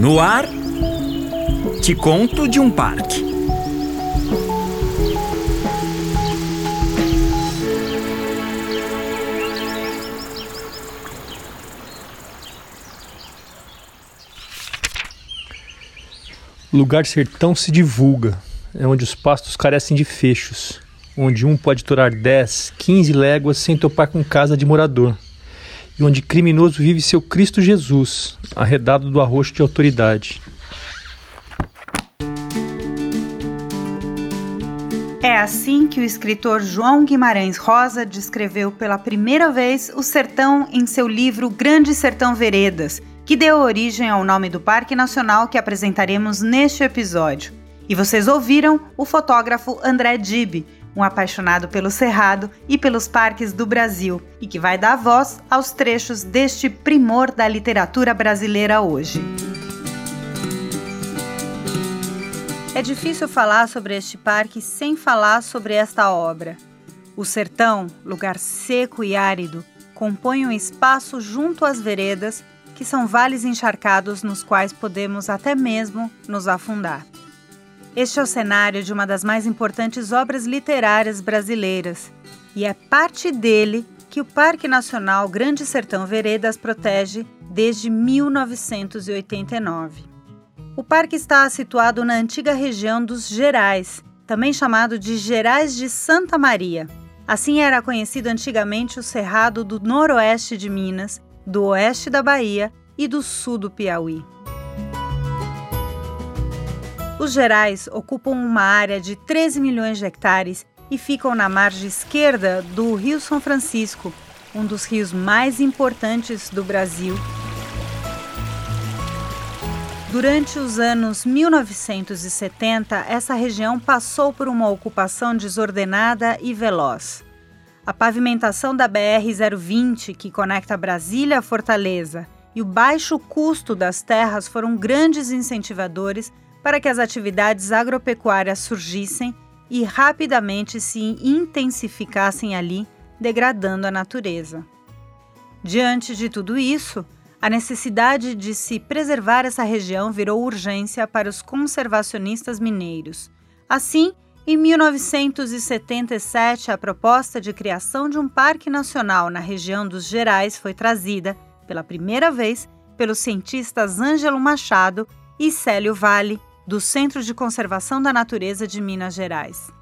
No ar, te conto de um parque. Lugar sertão se divulga, é onde os pastos carecem de fechos, onde um pode torar 10, 15 léguas sem topar com casa de morador, e onde criminoso vive seu Cristo Jesus, arredado do arroxo de autoridade. É assim que o escritor João Guimarães Rosa descreveu pela primeira vez o sertão em seu livro Grande Sertão Veredas, que deu origem ao nome do Parque Nacional que apresentaremos neste episódio. E vocês ouviram o fotógrafo André Dib, um apaixonado pelo Cerrado e pelos parques do Brasil, e que vai dar voz aos trechos deste primor da literatura brasileira hoje. É difícil falar sobre este parque sem falar sobre esta obra. O sertão, lugar seco e árido, compõe um espaço junto às veredas, que são vales encharcados nos quais podemos até mesmo nos afundar. Este é o cenário de uma das mais importantes obras literárias brasileiras e é parte dele que o Parque Nacional Grande Sertão Veredas protege desde 1989. O parque está situado na antiga região dos Gerais, também chamado de Gerais de Santa Maria. Assim era conhecido antigamente o Cerrado do Noroeste de Minas, do Oeste da Bahia e do Sul do Piauí. Os Gerais ocupam uma área de 13 milhões de hectares e ficam na margem esquerda do Rio São Francisco, um dos rios mais importantes do Brasil. Durante os anos 1970, essa região passou por uma ocupação desordenada e veloz. A pavimentação da BR-020, que conecta Brasília a Fortaleza, e o baixo custo das terras foram grandes incentivadores para que as atividades agropecuárias surgissem e rapidamente se intensificassem ali, degradando a natureza. Diante de tudo isso, a necessidade de se preservar essa região virou urgência para os conservacionistas mineiros. Assim, em 1977, a proposta de criação de um parque nacional na região dos Gerais foi trazida, pela primeira vez, pelos cientistas Ângelo Machado e Célio Vale, do Centro de Conservação da Natureza de Minas Gerais.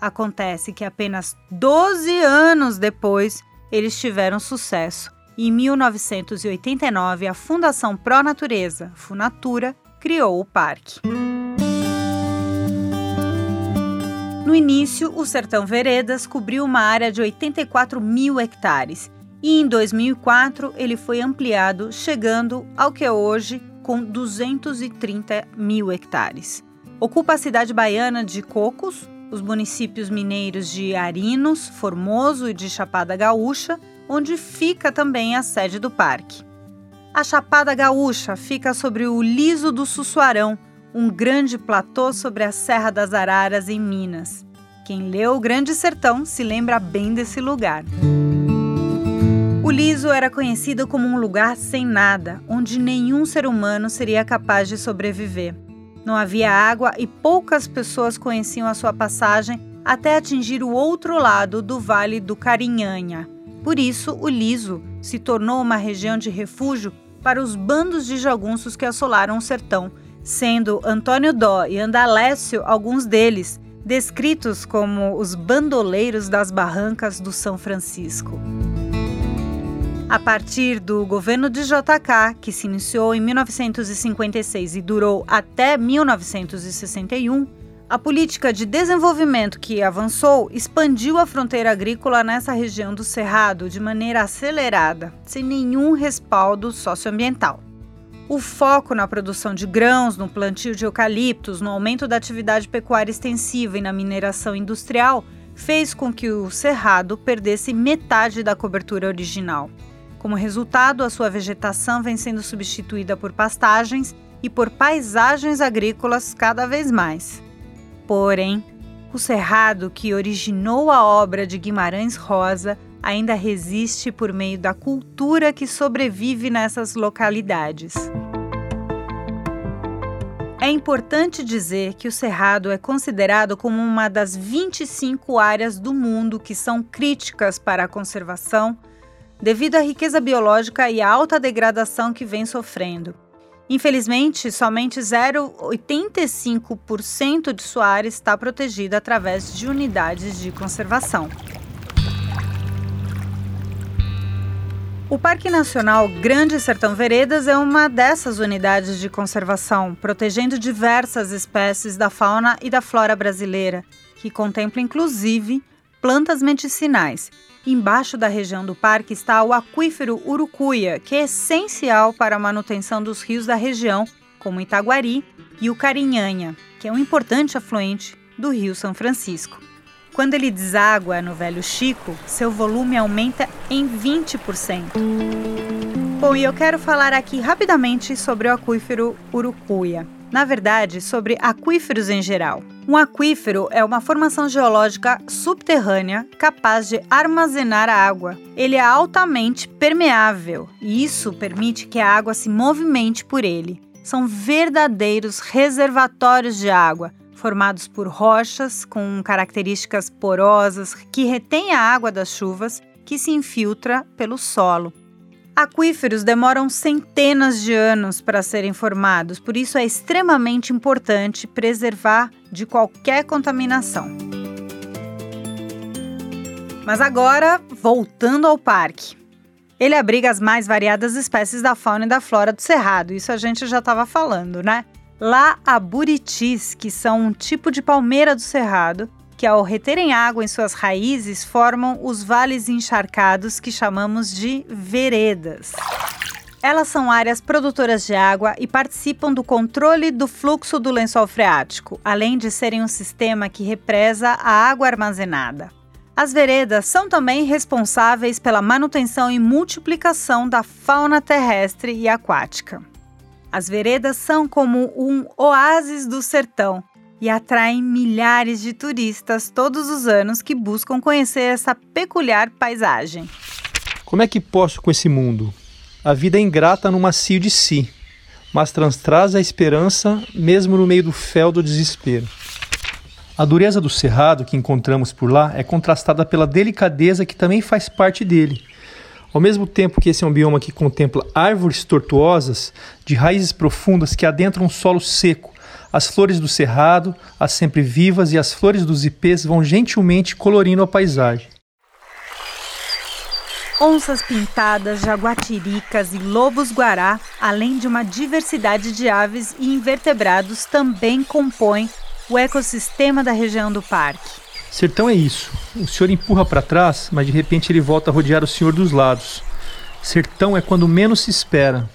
Acontece que apenas 12 anos depois eles tiveram sucesso em 1989 a Fundação Pro Natureza, Funatura, criou o parque. No início, o Sertão Veredas cobriu uma área de 84 mil hectares e em 2004 ele foi ampliado, chegando ao que é hoje com 230 mil hectares. Ocupa a cidade baiana de Cocos, os municípios mineiros de Arinos, Formoso e de Chapada Gaúcha, onde fica também a sede do parque. A Chapada Gaúcha fica sobre o Liso do Sussuarão, um grande platô sobre a Serra das Araras, em Minas. Quem leu O Grande Sertão se lembra bem desse lugar. O liso era conhecido como um lugar sem nada, onde nenhum ser humano seria capaz de sobreviver. Não havia água e poucas pessoas conheciam a sua passagem até atingir o outro lado do Vale do Carinhanha. Por isso, o liso se tornou uma região de refúgio para os bandos de jagunços que assolaram o sertão, sendo Antônio Dó e Andalécio alguns deles, descritos como os bandoleiros das barrancas do São Francisco. A partir do governo de JK, que se iniciou em 1956 e durou até 1961, a política de desenvolvimento que avançou expandiu a fronteira agrícola nessa região do Cerrado de maneira acelerada, sem nenhum respaldo socioambiental. O foco na produção de grãos, no plantio de eucaliptos, no aumento da atividade pecuária extensiva e na mineração industrial fez com que o Cerrado perdesse metade da cobertura original. Como resultado, a sua vegetação vem sendo substituída por pastagens e por paisagens agrícolas cada vez mais. Porém, o cerrado que originou a obra de Guimarães Rosa ainda resiste por meio da cultura que sobrevive nessas localidades. É importante dizer que o Cerrado é considerado como uma das 25 áreas do mundo que são críticas para a conservação, devido à riqueza biológica e à alta degradação que vem sofrendo. Infelizmente, somente 0,85% de sua área está protegida através de unidades de conservação. O Parque Nacional Grande Sertão Veredas é uma dessas unidades de conservação, protegendo diversas espécies da fauna e da flora brasileira, que contempla inclusive plantas medicinais Embaixo da região do parque está o aquífero Urucuia, que é essencial para a manutenção dos rios da região, como Itaguari e o Carinhanha, que é um importante afluente do Rio São Francisco. Quando ele deságua no Velho Chico, seu volume aumenta em 20%. Bom, e eu quero falar aqui rapidamente sobre o aquífero Urucuia na verdade, sobre aquíferos em geral. Um aquífero é uma formação geológica subterrânea capaz de armazenar água. Ele é altamente permeável e isso permite que a água se movimente por ele. São verdadeiros reservatórios de água, formados por rochas com características porosas que retêm a água das chuvas que se infiltra pelo solo. Aquíferos demoram centenas de anos para serem formados, por isso é extremamente importante preservar de qualquer contaminação. Mas agora, voltando ao parque. Ele abriga as mais variadas espécies da fauna e da flora do Cerrado, isso a gente já estava falando, né? Lá há buritis, que são um tipo de palmeira do Cerrado, que, ao reterem água em suas raízes, formam os vales encharcados que chamamos de veredas. Elas são áreas produtoras de água e participam do controle do fluxo do lençol freático, além de serem um sistema que represa a água armazenada. As veredas são também responsáveis pela manutenção e multiplicação da fauna terrestre e aquática. As veredas são como um oásis do sertão, e atraem milhares de turistas todos os anos que buscam conhecer essa peculiar paisagem. Como é que posso com esse mundo? A vida é ingrata no macio de si, mas traz a esperança mesmo no meio do fel do desespero. A dureza do cerrado que encontramos por lá é contrastada pela delicadeza que também faz parte dele. Ao mesmo tempo que esse é um bioma que contempla árvores tortuosas, de raízes profundas que adentram um solo seco, as flores do cerrado, as sempre vivas e as flores dos ipês vão gentilmente colorindo a paisagem. Onças pintadas, jaguatiricas e lobos-guará, além de uma diversidade de aves e invertebrados, também compõem o ecossistema da região do parque. Sertão é isso. O senhor empurra para trás, mas de repente ele volta a rodear o senhor dos lados. Sertão é quando menos se espera.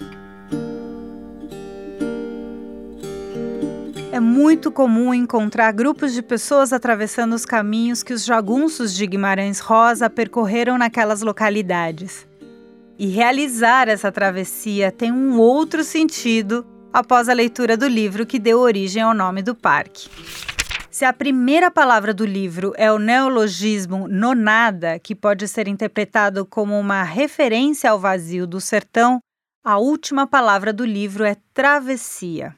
Muito comum encontrar grupos de pessoas atravessando os caminhos que os jagunços de Guimarães Rosa percorreram naquelas localidades. E realizar essa travessia tem um outro sentido após a leitura do livro que deu origem ao nome do parque. Se a primeira palavra do livro é o neologismo nonada, que pode ser interpretado como uma referência ao vazio do sertão, a última palavra do livro é travessia.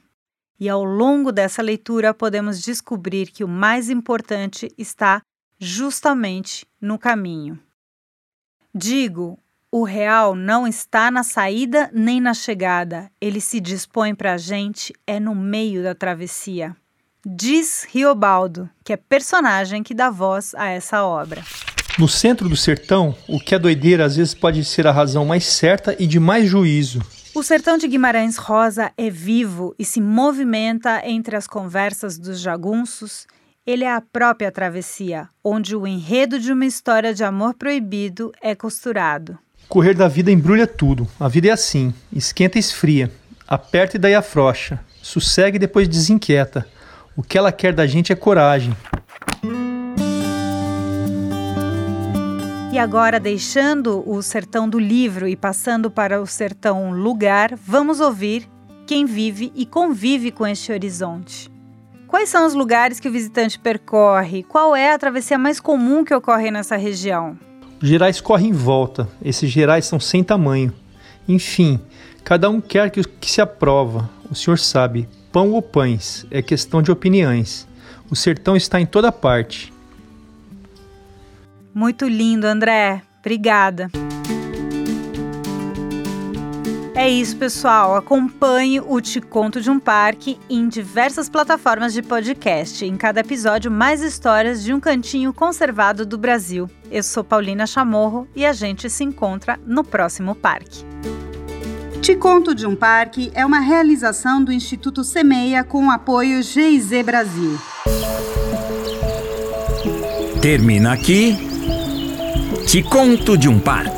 E ao longo dessa leitura podemos descobrir que o mais importante está justamente no caminho. Digo, o real não está na saída nem na chegada, ele se dispõe para a gente é no meio da travessia. Diz Riobaldo, que é personagem que dá voz a essa obra. No centro do sertão, o que é doideira às vezes pode ser a razão mais certa e de mais juízo. O sertão de Guimarães Rosa é vivo e se movimenta entre as conversas dos jagunços. Ele é a própria travessia, onde o enredo de uma história de amor proibido é costurado. Correr da vida embrulha tudo. A vida é assim: esquenta e esfria, aperta e daí afrouxa, sossega e depois desinquieta. O que ela quer da gente é coragem. E agora, deixando o sertão do livro e passando para o sertão lugar, vamos ouvir quem vive e convive com este horizonte. Quais são os lugares que o visitante percorre? Qual é a travessia mais comum que ocorre nessa região? Os gerais correm em volta, esses gerais são sem tamanho. Enfim, cada um quer que, que se aprova. O senhor sabe, pão ou pães, é questão de opiniões. O sertão está em toda parte. Muito lindo, André. Obrigada. É isso, pessoal. Acompanhe o Te Conto de um Parque em diversas plataformas de podcast. Em cada episódio, mais histórias de um cantinho conservado do Brasil. Eu sou Paulina Chamorro e a gente se encontra no próximo parque. Te Conto de um Parque é uma realização do Instituto Semeia com o apoio GIZ Brasil. Termina aqui. Te Conto de um Parque.